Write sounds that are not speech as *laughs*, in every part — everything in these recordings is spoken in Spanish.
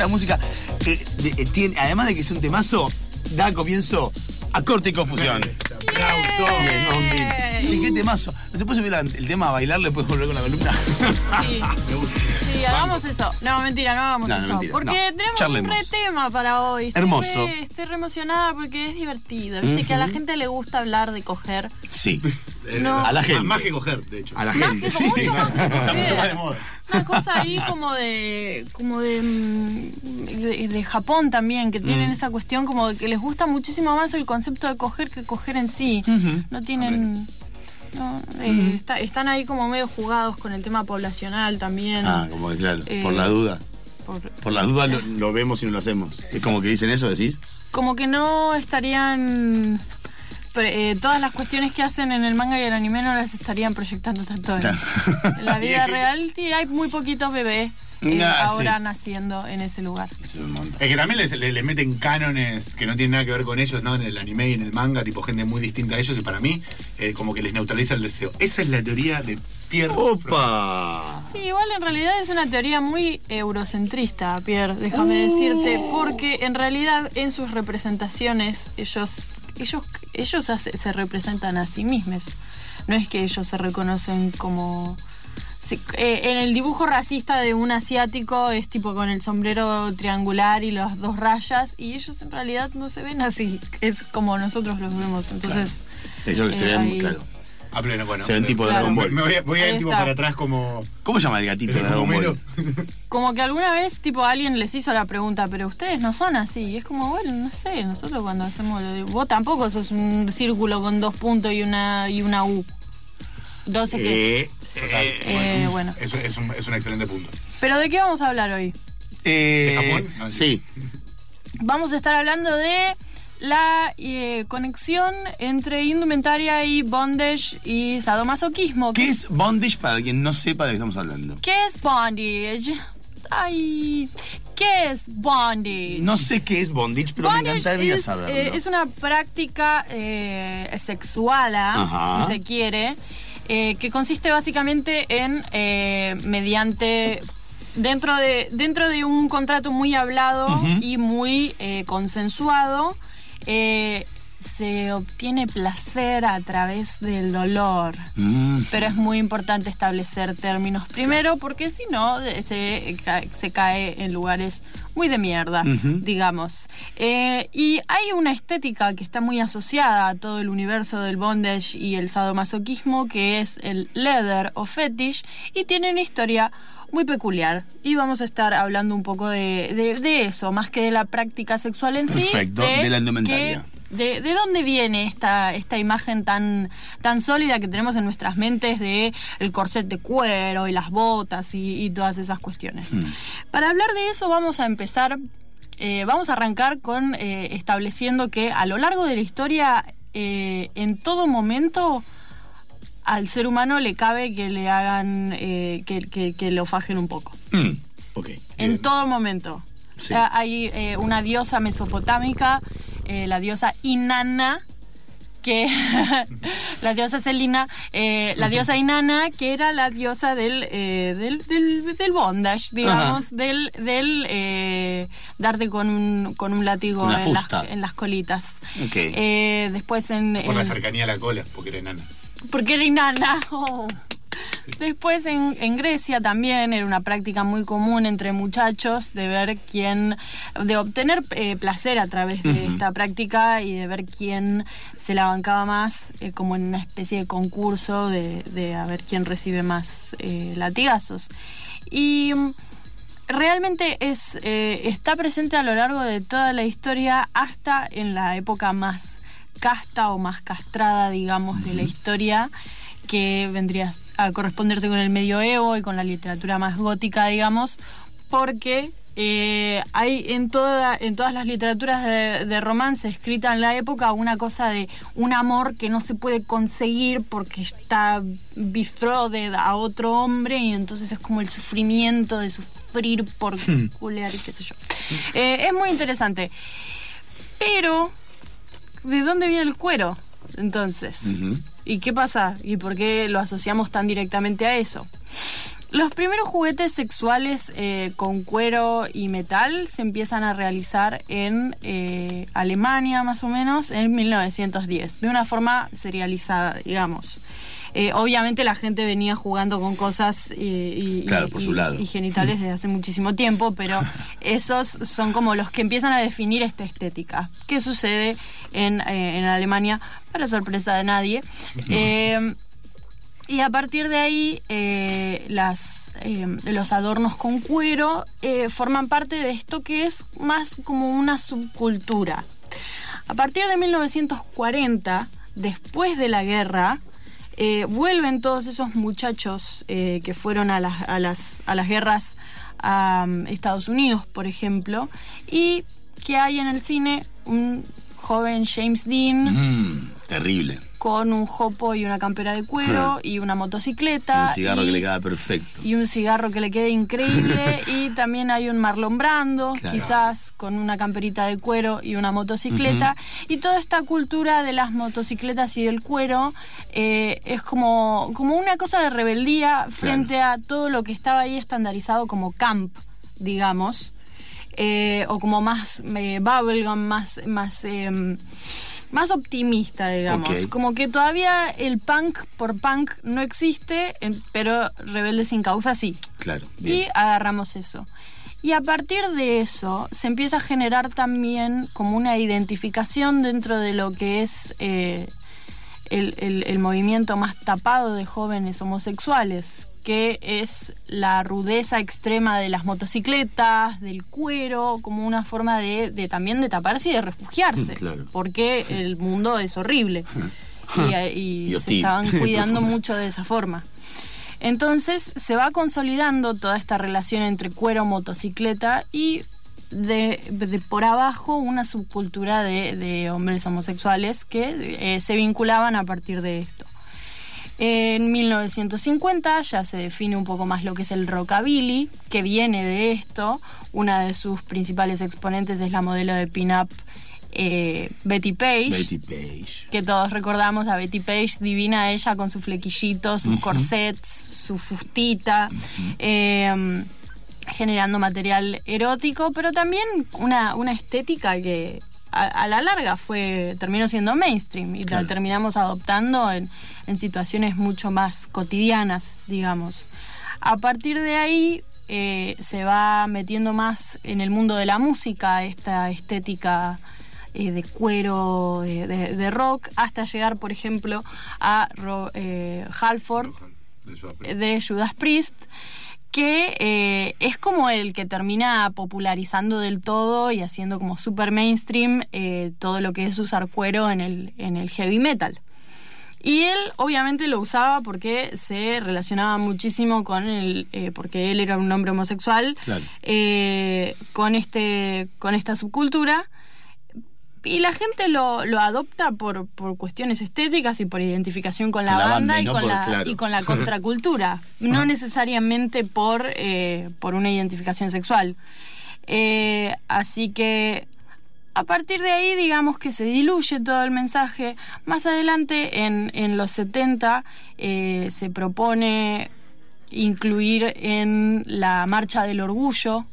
Esta música eh, de- tiene, además de que es un temazo, da comienzo a corte y confusión. Bien, qué temazo. ¿No se puede subir el tema a bailar? ¿Le puedes volver con la columna? Sí. *laughs* Sí, hagamos eso. No, mentira, no hagamos No, no, eso. mentira, porque no. tenemos Charlemos. un re tema para hoy. Estoy Hermoso. re- estoy re emocionada porque es divertido. Viste que a la gente le gusta hablar de coger. Sí. No. A la gente. Más que coger, de hecho. A la Más gente. que, mucho más que *laughs* Está mucho coger. más de moda. Una cosa ahí como de como de, mm, de, de Japón también, que tienen Mm. esa cuestión como de que les gusta muchísimo más el concepto de coger que coger en sí. No tienen... no, eh, está- están ahí como medio jugados con el tema poblacional también. Ah, como que claro, Eh, por la duda. por- Por la duda lo, *laughs* lo vemos y no lo hacemos. Es como que dicen eso, decís. como que no estarían... eh, todas las cuestiones que hacen en el manga y el anime no las estarían proyectando tanto en, Claro. *laughs* en la vida real. sí, hay muy poquitos bebés eh, Ah, ahora sí. naciendo en ese lugar. Es un montón. Es que también les, les- les meten cánones que no tienen nada que ver con ellos, ¿no? En el anime y en el manga, tipo gente muy distinta a ellos, y para mí, eh, como que les neutraliza el deseo. Esa es la teoría de Pierre. ¡Opa! Sí, igual en realidad es una teoría muy eurocentrista, Pierre, déjame decirte, porque en realidad en sus representaciones ellos ellos ellos hace- se representan a sí mismos. No es que ellos se reconocen como sí, eh, en el dibujo racista de un asiático es tipo con el sombrero triangular y las dos rayas y ellos en realidad no se ven así, es como nosotros los vemos. Entonces, Ellos que se eh, ven, ahí- claro. A pleno, bueno. Se ven tipo de Claro. Dragon Ball. me voy a, voy a ir tipo para atrás como. ¿Cómo se llama el gatito de Dragon. Ball? *laughs* Como que alguna vez, tipo, alguien les hizo la pregunta, pero ustedes no son así. Y es como, bueno, no sé, nosotros cuando hacemos lo de... Vos tampoco sos un círculo con dos puntos y una, y una U. 12 que... Eh, Eh, bueno. Es, es un, es un excelente punto. Pero ¿de qué vamos a hablar hoy? eh, ¿De Japón? No, sí. Vamos a estar hablando de la eh, conexión entre indumentaria y bondage y sadomasoquismo. ¿Qué es bondage para quien no sepa de qué estamos hablando? ¿Qué es bondage? Ay, ¿qué es bondage? No sé qué es bondage, pero me Bondage encantaría es, saberlo. eh, es una práctica eh, sexual, ¿ah? Si se quiere, eh, que consiste básicamente en eh, mediante dentro de dentro de un contrato muy hablado y muy eh, consensuado. Se obtiene placer a través del dolor. Mm. Pero es muy importante establecer términos primero porque si no se, se cae en lugares muy de mierda, digamos. Eh, y hay una estética que está muy asociada a todo el universo del bondage y el sadomasoquismo que es el leather o fetish y tiene una historia muy peculiar. Y vamos a estar hablando un poco de, de- de eso, más que de la práctica sexual en sí. Perfecto, de la indumentaria. que- de, de dónde viene esta, esta imagen tan, tan sólida que tenemos en nuestras mentes de el corset de cuero y las botas y, y todas esas cuestiones? Hmm. Para hablar de eso vamos a empezar, eh, vamos a arrancar con eh, estableciendo que a lo largo de la historia, eh, en todo momento, al ser humano le cabe que le hagan, que, que- que lo fajen un poco. Mm, Ok. En todo momento. Sí. Hay una diosa mesopotámica, eh, la diosa Inanna, que *laughs* la diosa Selina, eh, la diosa Inanna, que era la diosa del, eh, del, del, del bondage, digamos, del, del eh, darte con un, con un látigo en las, en las colitas. Ok. Eh, después en... Por la cercanía a la cola, porque era enana. porque era inana. *laughs* Oh. Después en, en Grecia también era una práctica muy común entre muchachos de ver quién, de obtener eh, placer a través de esta práctica y de ver quién se la bancaba más, eh, como en una especie de concurso de, de a ver quién recibe más eh, latigazos. Y mm, realmente es, está presente a lo largo de toda la historia hasta en la época más casta o más castrada, digamos, de la historia, que vendría a corresponderse con el medioevo y con la literatura más gótica, digamos, porque eh, hay en, toda, en todas las literaturas de, de romance escrita en la época una cosa de un amor que no se puede conseguir porque está betrothed a otro hombre y entonces es como el sufrimiento de sufrir por culear y qué sé yo. Eh, es muy interesante. Pero, ¿de dónde viene el cuero? Entonces, ¿y qué pasa? ¿Y por qué lo asociamos tan directamente a eso? Los primeros juguetes sexuales eh, con cuero y metal se empiezan a realizar en eh, Alemania más o menos en 1910, de una forma serializada, digamos. Eh, obviamente la gente venía jugando con cosas y, y genitales desde hace muchísimo tiempo, pero *laughs* esos son como los que empiezan a definir esta estética. ¿Qué sucede en, en Alemania? Para sorpresa de nadie. Y a partir de ahí, eh, las, eh, los adornos con cuero eh, forman parte de esto que es más como una subcultura. A partir de 1940, después de la guerra, vuelven todos esos muchachos que fueron a las, a las, a las guerras a um, Estados Unidos, por ejemplo, y que hay en el cine un joven James Dean. Mm, terrible con un jopo y una campera de cuero y una motocicleta. Y un cigarro que le queda perfecto. Y un cigarro que le quede increíble. *laughs* y también hay un Marlon Brando, quizás con una camperita de cuero y una motocicleta. Y toda esta cultura de las motocicletas y del cuero eh, es como, como una cosa de rebeldía frente a todo lo que estaba ahí estandarizado como camp, digamos. Eh, o como más eh, bubblegum, más, más em, más optimista, digamos. Como que todavía el punk por punk no existe, pero Rebelde sin causa sí. Claro. Y agarramos eso. Y a partir de eso se empieza a generar también como una identificación dentro de lo que es eh, el movimiento más tapado de jóvenes homosexuales, que es la rudeza extrema de las motocicletas, del cuero, como una forma de, también de taparse y de refugiarse, porque el mundo es horrible. *laughs* Y, se estaban *laughs* cuidando mucho de esa forma. Entonces se va consolidando toda esta relación entre cuero, motocicleta y de, por abajo una subcultura de, hombres homosexuales que eh, se vinculaban a partir de esto. En 1950 ya se define un poco más lo que es el rockabilly, que viene de esto. Una de sus principales exponentes es la modelo de pin-up eh, Betty Page. Betty Page. Que todos recordamos a Betty Page, divina ella con su flequillito, sus corsets, su fustita. Generando material erótico, pero también una, una estética que a, la larga fue terminó siendo mainstream y la terminamos adoptando en, situaciones mucho más cotidianas, digamos. A partir de ahí eh, se va metiendo más en el mundo de la música, esta estética eh, de cuero, de, rock, hasta llegar, por ejemplo, a eh, Halford de Judas Priest que eh, es como el que termina popularizando del todo y haciendo como super mainstream eh, todo lo que es usar cuero en el, en el heavy metal. Y él obviamente lo usaba porque se relacionaba muchísimo con el, eh, porque él era un hombre homosexual, con, este, con esta subcultura y la gente lo, lo adopta por, por, cuestiones estéticas y por identificación con la, banda, y, con la, y con la contracultura, no necesariamente por, eh, por una identificación sexual. Eh, así que a partir de ahí, digamos que se diluye todo el mensaje. Más adelante, en, en los 70, eh, se propone incluir en la Marcha del Orgullo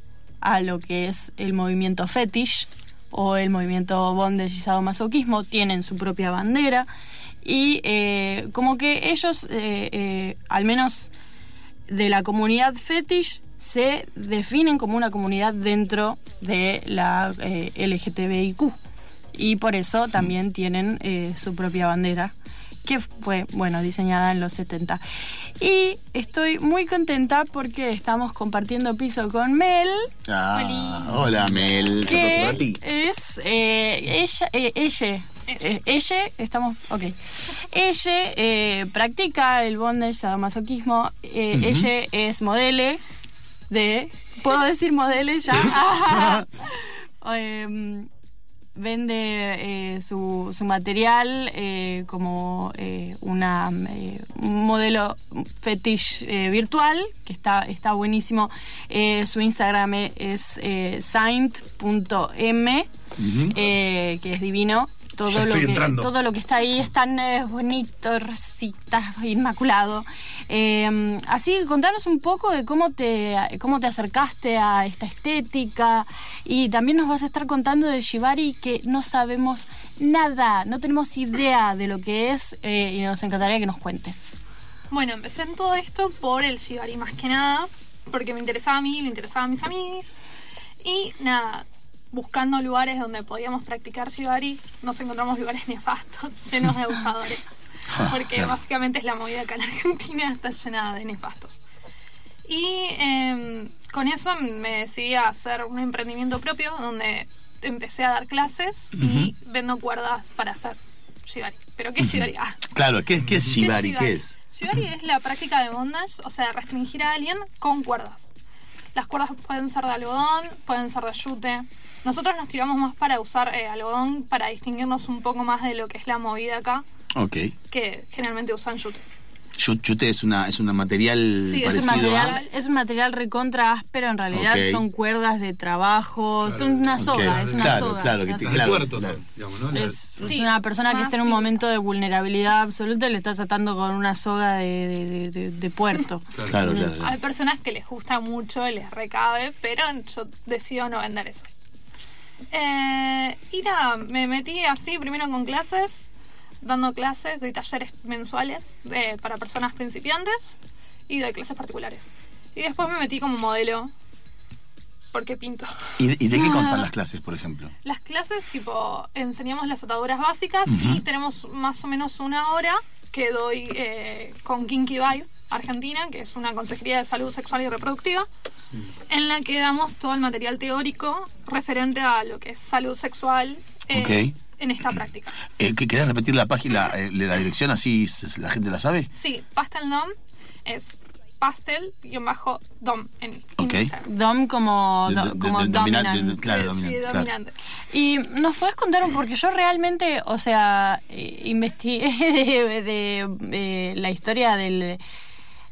a lo que es el movimiento fetish o el movimiento bondage y sadomasoquismo tienen su propia bandera. Y eh, como que ellos, eh, eh, al menos de la comunidad fetish, se definen como una comunidad dentro de la LGTBIQ y por eso también tienen su propia bandera que fue, bueno, diseñada en los 70. Y estoy muy contenta porque estamos compartiendo piso con Mel. Ah, hola Mel. ¿Qué pasó Es eh, ella, eh, ella, eh, ella, estamos, ok. Ella practica el bondage, sadomasoquismo. Ella es modele de, ¿puedo decir modele ya? *laughs* Em, vende eh, su, su, material eh, como eh, una, un modelo fetish virtual, que está, está buenísimo. su Instagram es saint.m, que es divino. Todo Ya lo estoy que entrando. todo lo que está ahí es tan eh, bonito, rosita, inmaculado. Eh, así que contanos un poco de cómo te cómo te acercaste a esta estética y también nos vas a estar contando de Shibari que no sabemos nada, no tenemos idea de lo que es eh, y nos encantaría que nos cuentes. Bueno, empecé en todo esto por el Shibari más que nada, porque me interesaba a mí, le interesaba a mis amigos. Y nada, buscando lugares donde podíamos practicar Shibari, nos encontramos lugares *laughs* nefastos, llenos de abusadores. *laughs* Porque básicamente es la movida acá en Argentina, *laughs* está llena de nefastos. Y eh, con eso me decidí a hacer un emprendimiento propio donde empecé a dar clases y vendo cuerdas para hacer Shibari. ¿Pero qué es Shibari? Ah, Claro, ¿qué, qué es ¿Qué Shibari? ¿Qué es? Shibari es la práctica de bondage, o sea, restringir a alguien con cuerdas. Las cuerdas pueden ser de algodón, pueden ser de yute. Nosotros nos tiramos más para usar eh, algodón para distinguirnos un poco más de lo que es la movida acá, Ok. que generalmente usan yute. Yu- Yute es una, es un material Sí, es parecido Es un, a... material, es un material recontra áspero, en realidad son cuerdas de trabajo, son una soga, es una claro, soga. claro, que te- claro, claro. Es Sí, una persona que está en un sí. momento de vulnerabilidad absoluta le estás atando con una soga de, de- de- de puerto. *laughs* Claro, claro. claro. Hay personas que les gusta mucho, les recabe, pero yo decido no vender esas. Eh, y nada, me metí así primero con clases, dando clases, doy talleres mensuales eh, para personas principiantes y doy clases particulares. Y después me metí como modelo, porque pinto. ¿Y, y de qué constan *laughs* las clases, por ejemplo? Las clases, tipo, enseñamos las ataduras básicas y tenemos más o menos una hora que doy eh, con Kinky Vibe Argentina, que es una consejería de salud sexual y reproductiva, en la que damos todo el material teórico referente a lo que es salud sexual eh, Ok. En esta práctica. Eh, ¿qué- ¿Querés repetir la página, eh, la dirección así la gente la sabe? Sí, Pastel Dom es pastel-dom en Ok. Instagram. Dom como, do- de- como de- domina- de- dominant. de- claro, Sí, dominante, claro. dominante. Y nos puedes contar, un- porque yo realmente, o sea, eh, investigué *laughs* de, de, eh, la historia del,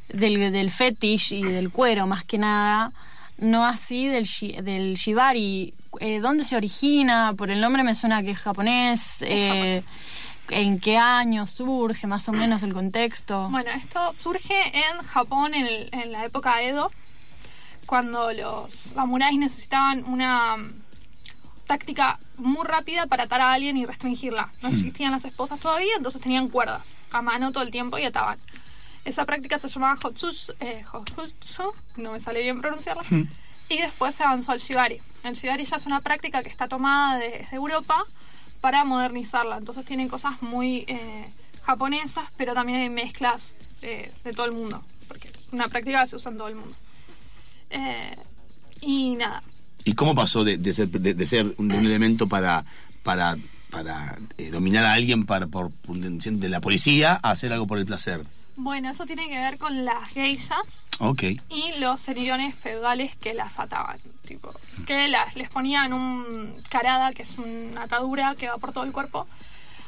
del, del fetish y del cuero, más que nada, no así del, shi- del shibari. Eh, ¿Dónde se origina? Por el nombre me suena que es japonés. eh, ¿En qué año surge más o menos el contexto? Bueno, esto surge en Japón en, el- en la época Edo, cuando los samuráis necesitaban una mm, táctica muy rápida para atar a alguien y restringirla. No existían las esposas todavía, entonces tenían cuerdas a mano todo el tiempo y ataban. Esa práctica se llamaba Hotsuts- eh, no me sale bien pronunciarla, y después se avanzó al Shibari. El Shibari ya es una práctica que está tomada desde Europa para modernizarla, entonces tiene cosas muy eh, japonesas, pero también hay mezclas eh, de todo el mundo, porque es una práctica que se usa en todo el mundo. Eh, y nada, ¿Y cómo pasó de, de ser, de, de ser un, un elemento para, para, para eh, dominar a alguien para, por, de la policía a hacer algo por el placer? Bueno, eso tiene que ver con las geishas Ok. y los seriones feudales que las ataban, tipo, que las, les ponían un carada, que es una atadura que va por todo el cuerpo,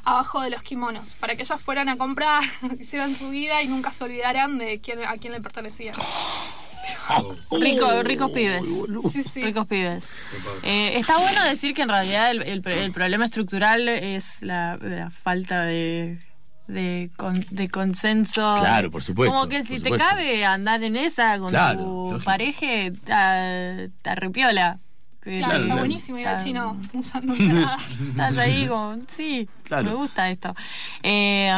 abajo de los kimonos, para que ellas fueran a comprar, *laughs* hicieran su vida y nunca se olvidaran de quién, a quién le pertenecían. Rico, ricos pibes. Sí, sí. Ricos pibes. Eh, está bueno decir que en realidad el, el- el problema estructural es la, la falta de, de, con- de consenso. Claro, por supuesto, Como que si te supuesto. cabe andar en esa con Claro, tu lógico. pareja, te te arrepiola. Claro, Claro, está claro. buenísimo ir al chino usando un *laughs* carada. Estás ahí como, sí, Claro. me gusta esto. Eh,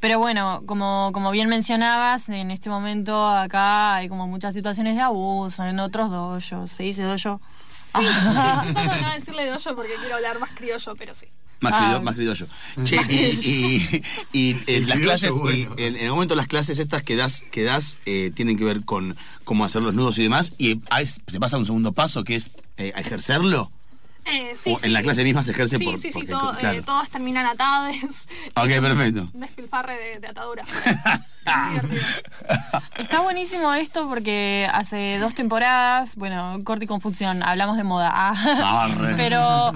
pero bueno, como, como bien mencionabas, en este momento acá hay como muchas situaciones de abuso, en otros doyos, ¿se dice doyo? Sí, sí, yo trato de no decirle de hoyo porque quiero hablar más criollo, pero sí. Más, Ah. querido, más querido yo. Che, *laughs* y, y, y, eh, las criollo, clases, bueno. y en, en el momento las clases estas que das, que das eh, tienen que ver con cómo hacer los nudos y demás, y hay- se pasa a un segundo paso que es eh, a ejercerlo. Eh, sí, O sí. en la clase misma se ejerce sí, por- sí, sí, todo, eh, todas terminan atadas. *laughs* Ok, Es un perfecto. Despilfarre de, de atadura. *laughs* Está buenísimo esto porque hace dos temporadas, bueno, corte y confusión, hablamos de moda. Ah. Pero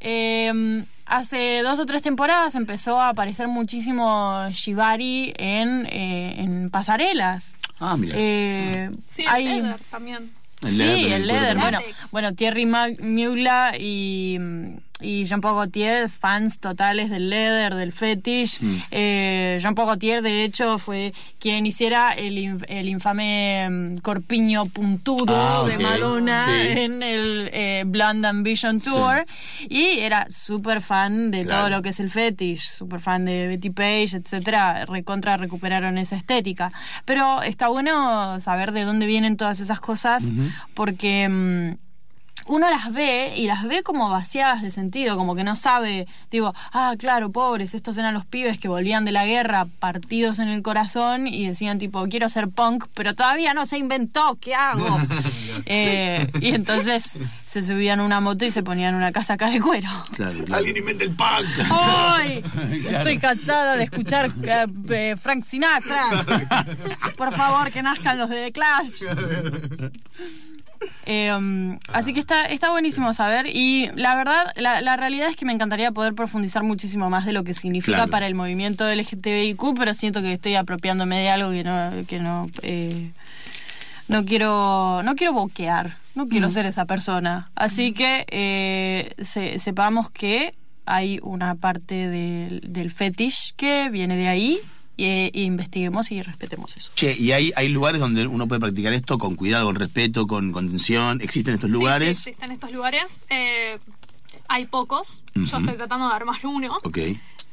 eh, hace dos o tres temporadas empezó a aparecer muchísimo Shibari en, eh, en pasarelas. Ah, mira. Eh, Sí, el leather también. El sí, leather también, el leather. Bueno, bueno, Thierry Mugla y, mm, y Jean-Paul Gaultier, fans totales del leather, del fetish. Eh, Jean-Paul Gaultier, de hecho, fue quien hiciera el, el infame mm, corpiño puntudo Ah, de. Madonna Sí. en el eh, Blonde Ambition Sí. Tour. Y era súper fan de Claro. todo lo que es el fetish, súper fan de Betty Page, etcétera. Recontra recuperaron esa estética. Pero está bueno saber de dónde vienen todas esas cosas, porque. Uno las ve y las ve como vaciadas de sentido, como que no sabe, digo, ah, claro, pobres, estos eran los pibes que volvían de la guerra partidos en el corazón y decían tipo, quiero ser punk, pero todavía no se inventó, ¿qué hago? *laughs* Eh, y entonces se subían a una moto y se ponían una casaca de cuero. Claro, claro. Alguien inventa el punk. ¡Ay! *laughs* Estoy cansada de escuchar eh, eh, Frank Sinatra. *laughs* Por favor, que nazcan los de The Clash. Eh, así que está, está buenísimo saber y la verdad, la, la realidad es que me encantaría poder profundizar muchísimo más de lo que significa Claro. para el movimiento LGTBIQ, pero siento que estoy apropiándome de algo que no, que no, eh, no quiero, no quiero boquear, no quiero ser esa persona. Así que eh, se- sepamos que hay una parte del, del fetish que viene de ahí e, e investiguemos y respetemos eso. Che, y hay, hay lugares donde uno puede practicar esto con cuidado, con respeto, con contención. ¿Existen estos lugares? Sí, existen estos lugares. Eh, hay pocos. Yo estoy tratando de armar uno. Ok.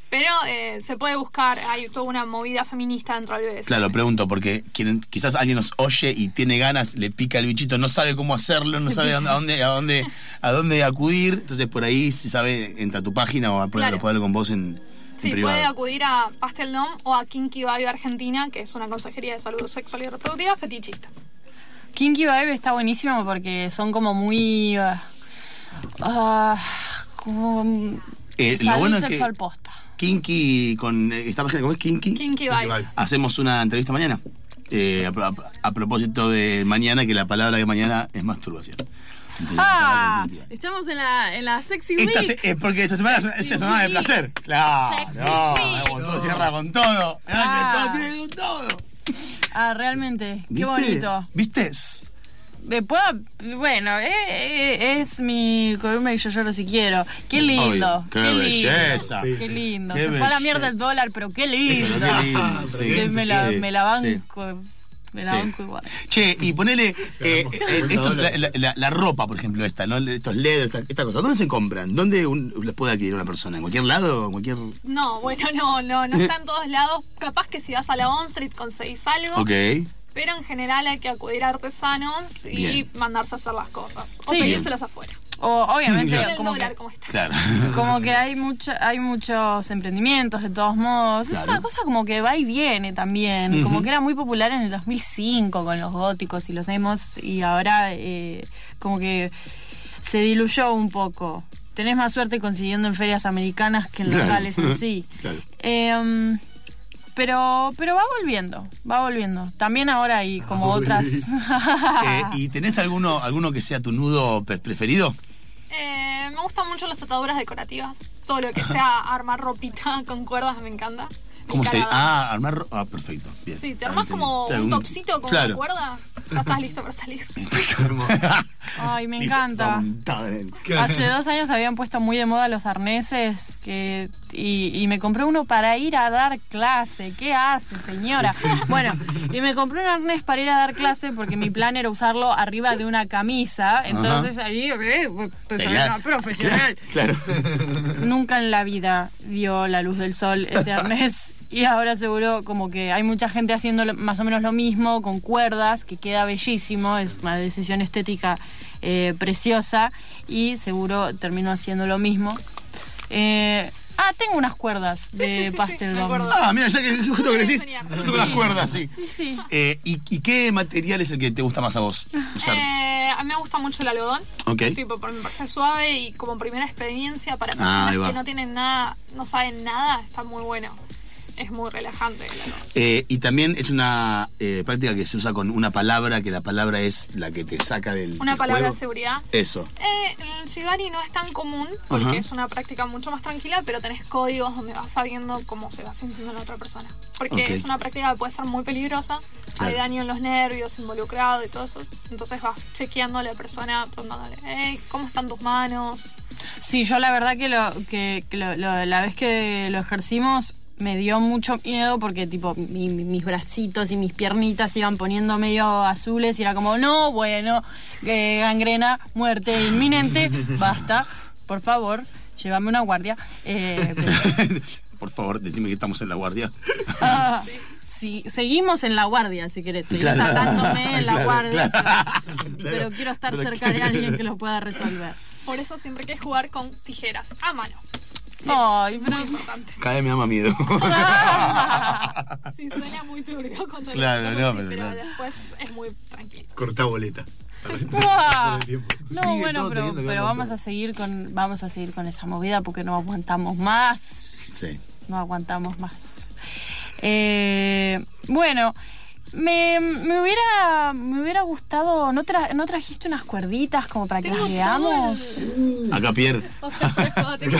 Pero eh, se puede buscar. Hay toda una movida feminista dentro del BDSM. Claro, pregunto, porque quien, quizás alguien nos oye y tiene ganas, le pica el bichito, no sabe cómo hacerlo, no sabe a dónde, a dónde, a dónde, acudir. Entonces por ahí, si sabe, entra a tu página o Claro. puede hablar con vos en Sí, privado. puede acudir a Pastel Dom o a Kinky Vibe Argentina, que es una consejería de salud sexual y reproductiva fetichista. Kinky Vibe está buenísimo porque son como muy. ah, ah, como. mm, Eh, lo bueno es que- sexual posta. Kinky, con eh, esta página, ¿cómo es Kinky? Kinky Vibe. Hacemos una entrevista mañana. Eh, a, a- a propósito de mañana, que la palabra de mañana es masturbación. Entonces, Ah, estamos en la, en la Sexy Esta Week. se- eh, porque esta semana es una- esta semana de placer. Claro. Sexy No, todo cierra con todo. Ah, que todo tiene con todo. Realmente. Qué ¿Viste? bonito. ¿Viste? Me puedo, bueno, eh, eh, es mi columna y yo lloro si quiero. Qué lindo. Obvio. Qué lindo. belleza. Qué Sí, lindo. Qué Se fue a la mierda el belleza. dólar, pero qué lindo. Pero qué lindo, sí, Que me, la, sí, me la sí. banco. Me la Sí. banco igual. Che, y ponele *laughs* eh, eh, estos- la, la- la- la ropa, por ejemplo, esta, ¿no? Estos leathers, esta, esta cosa. ¿Dónde se compran? ¿Dónde un- les puede adquirir una persona? ¿En cualquier lado? ¿En cualquier...? No, bueno, no, no, no está en *laughs* todos lados. Capaz que si vas a la On Street conseguís algo. Ok. Pero en general hay que acudir a artesanos y Bien. mandarse a hacer las cosas. O Sí. pedírselas afuera. O obviamente, como que, como está. Claro. como que hay mucho, hay muchos emprendimientos de todos modos. Es una cosa como que va y viene también. Como que era muy popular en el 2005 con los góticos y los emos y ahora eh, como que se diluyó un poco. Tenés más suerte consiguiendo en ferias americanas que en Claro. locales en sí. *laughs* Claro. Pero, pero va volviendo, va volviendo. También ahora hay como otras. *laughs* Eh, ¿Y tenés alguno, alguno que sea tu nudo preferido? Eh, me gustan mucho las ataduras decorativas. Todo lo que *laughs* sea armar ropita *laughs* con cuerdas me encanta. ¿Cómo se...? Ah, armar... Ah, perfecto. Bien. Sí, te Ah, armas como Claro, un topsito con claro. cuerda, ya estás listo para salir. *laughs* Ay, me encanta. Hace dos años habían puesto muy de moda los arneses que, y, y me compré uno para ir a dar clase. ¿Qué hace, señora? Bueno, y me compré un arnés para ir a dar clase porque mi plan era usarlo arriba de una camisa. Entonces ahí, eh, pues, soy Claro. una profesional. Claro. Nunca en la vida vio la luz del sol ese arnés. *laughs* Y ahora seguro como que hay mucha gente haciendo más o menos lo mismo con cuerdas, que queda bellísimo, es una decisión estética eh, preciosa y seguro termino haciendo lo mismo. Eh, ah, tengo unas cuerdas Sí, de sí, sí, sí, pastel. Ah, mira, ya que justo que decís, justo las cuerdas, sí. Sí, sí. Eh, ¿y, y qué material es el que te gusta más a vos usar? Eh, a mí me gusta mucho el algodón. Ok. Tipo, por- me parece suave y como primera experiencia para Ah, personas va. que no tienen nada, no saben nada, está muy bueno. Es muy relajante. Eh, y también es una eh, práctica que se usa con una palabra, que la palabra es la que te saca del. Una del palabra juego. de seguridad. Eso. Eh, el shibari no es tan común porque Ajá. es una práctica mucho más tranquila, pero tenés códigos donde vas sabiendo cómo se va sintiendo la otra persona. Porque es una práctica que puede ser muy peligrosa, Claro. hay daño en los nervios involucrado y todo eso. Entonces vas chequeando a la persona, preguntándole, hey, ¿cómo están tus manos? Sí, yo la verdad que, lo, que, que lo- lo- la vez que lo ejercimos me dio mucho miedo porque tipo mi- mi- mis bracitos y mis piernitas se iban poniendo medio azules y era como, no, bueno, eh, gangrena, muerte inminente, basta, por favor, llévame una guardia. Eh, pero- *laughs* Por favor, decime que estamos en la guardia. Ah, sí, seguimos en la guardia, si querés. Seguís Claro. atándome en la Claro, guardia. claro. Pero, quiero estar Pero cerca de alguien que lo pueda resolver. Por eso siempre hay que jugar con tijeras a mano. Ay, pero. Muy importante. Cada vez me da más miedo. *laughs* Sí, suena muy turbio cuando Claro, no, pero pero claro. después es muy tranquilo. Corta boleta. No, Sigue bueno, pero, pero vamos todo. a seguir con vamos a seguir con esa movida porque no aguantamos más. Sí. No aguantamos más. Eh, bueno, me, me hubiera me hubiera gustado. ¿no, tra- ¿No trajiste unas cuerditas como para que las leamos? Acá Pierre. *laughs* O sea, tengo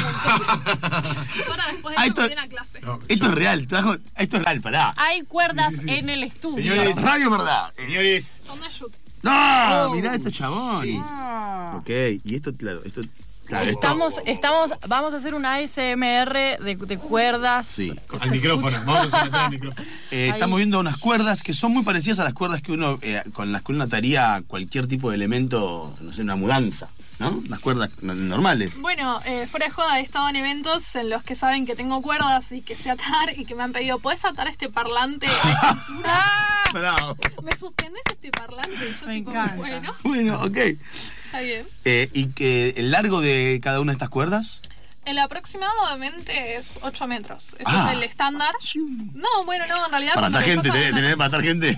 ahora después de Ay, esto a clase. No, Esto es real, trajo. Esto es real, pará. Hay cuerdas en el estudio. Señores. Radio verdad. Señores, Son de. No, mirá este chabón. Ah. Ok, y esto, claro, esto. Claro, esto- Estamos, estamos, vamos a hacer una ASMR de, de cuerdas. Sí. al micrófono. escucha. Vamos a someter al micrófono. *laughs* Eh, estamos viendo unas cuerdas que son muy parecidas a las cuerdas que uno, eh, con las que uno ataría cualquier tipo de elemento, no sé, una mudanza, ¿no? Las cuerdas no- normales. Bueno, eh, fuera de joda, he estado en eventos en los que saben que tengo cuerdas y que sé atar y que me han pedido, ¿puedes atar este parlante a esta altura? Bravo. ¿Me suspendes este parlante? Y yo Me tipo, encanta. bueno, Bueno, ok. Está bien. Eh, ¿Y que el largo de cada una de estas cuerdas? El aproximadamente es 8 metros. Ese Ah. es el estándar. No, bueno, no, en realidad... Para matar gente, tenés, tenés para matar gente.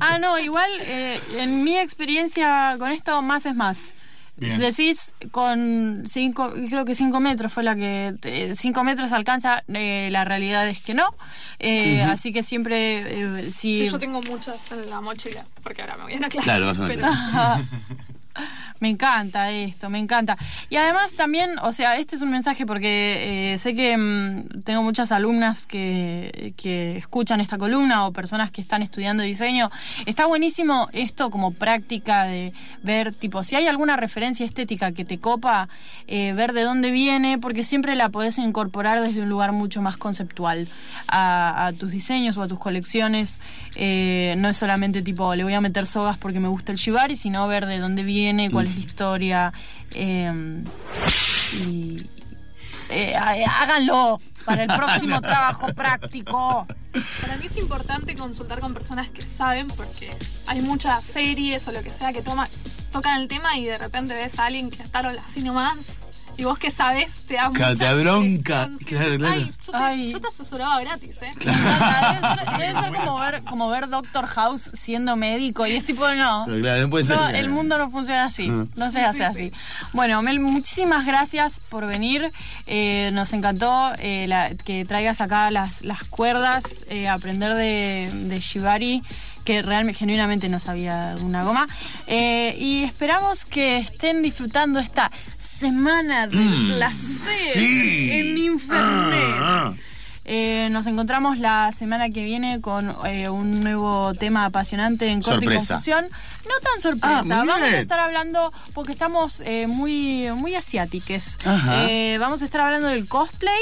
Ah, no, igual eh, en mi experiencia con esto, más es más. Bien. Decís con 5, creo que 5 metros fue la que. 5 metros alcanza, eh, la realidad es que no. Eh, Así que siempre, eh, si. Sí, yo tengo muchas en la mochila, porque ahora me voy a una clase. Claro, vas a *laughs* Me encanta esto, me encanta. Y además también, o sea, este es un mensaje porque eh, sé que mm, tengo muchas alumnas que, que escuchan esta columna o personas que están estudiando diseño. Está buenísimo esto como práctica de ver, tipo, si hay alguna referencia estética que te copa, eh, ver de dónde viene, porque siempre la podés incorporar desde un lugar mucho más conceptual a, tus diseños o a tus colecciones. Eh, no es solamente tipo, le voy a meter sogas porque me gusta el shibari, sino ver de dónde viene, cuál es la historia. eh, y eh, há- háganlo para el próximo *laughs* trabajo práctico. Para mí es importante consultar con personas que saben, porque hay muchas series o lo que sea que toma, tocan el tema y de repente ves a alguien que ataron así nomás. Y vos que sabes, te da Claro, mucha bronca. Claro, claro. Ay, yo te, Ay. yo te asesoraba gratis, ¿eh? Debe ser, debe ser como, ver, como ver Doctor House siendo médico y es tipo, no. Pero claro, no puede ser. No, el mundo no funciona así, Ah. no se hace así. Bueno, Mel, muchísimas gracias por venir. Eh, nos encantó eh, la- que traigas acá las, las cuerdas, eh, aprender de, de Shibari que realmente genuinamente no sabía una goma. Eh, y esperamos que estén disfrutando esta semana del Mm, placer sí. en Infernet. Ah, ah. Eh, nos encontramos la semana que viene con eh, un nuevo tema apasionante en corte Sorpresa. y confusión. No tan sorpresa, Ah, vamos a estar hablando, porque estamos eh, muy, muy asiátiques. Ajá. Eh, vamos a estar hablando del cosplay.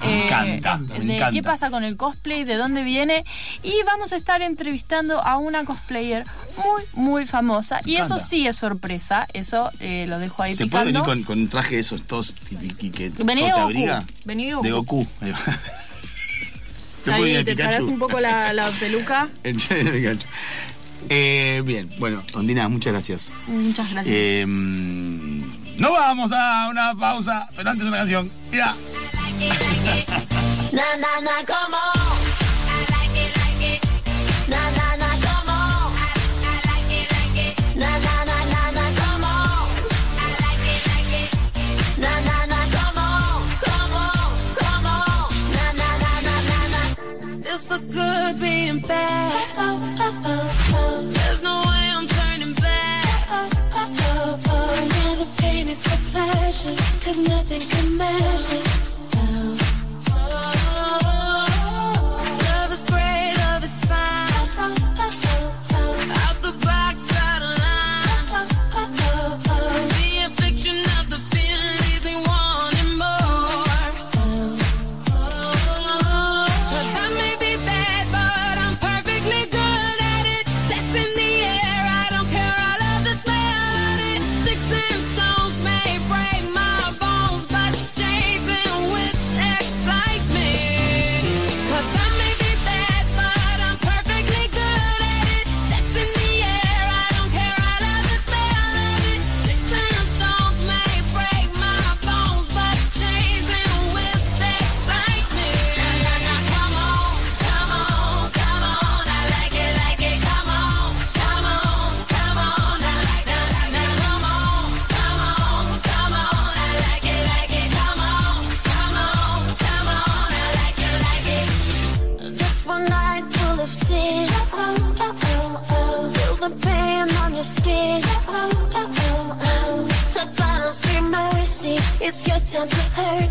Me eh, encanta, me de encanta. qué pasa con el cosplay, de dónde viene y vamos a estar entrevistando a una cosplayer muy muy famosa y eso sí es sorpresa, eso eh, lo dejo ahí ¿Se puede venir con, con un traje de esos todos y que Vení de Goku, abriga? vení de De Goku. Ahí va. *laughs* ¿Te parás un poco la, la *laughs* peluca. El chale de Pikachu. Eh, bien, bueno, Ondina, muchas gracias. Muchas gracias. Eh, mm, no vamos a una pausa, pero antes una canción. Mira. Na na na, come on. I like it, like it. Na na na, come on. I like it, like it. Na na na na na, come on. I like it, like it. Na na na, come on, come on, come on. Na na na na na na. This so good being bad. Oh, oh, oh, oh. There's no way I'm turning back. Oh, oh, oh the pain is for pleasure, 'cause nothing can measure. It's your time to hurt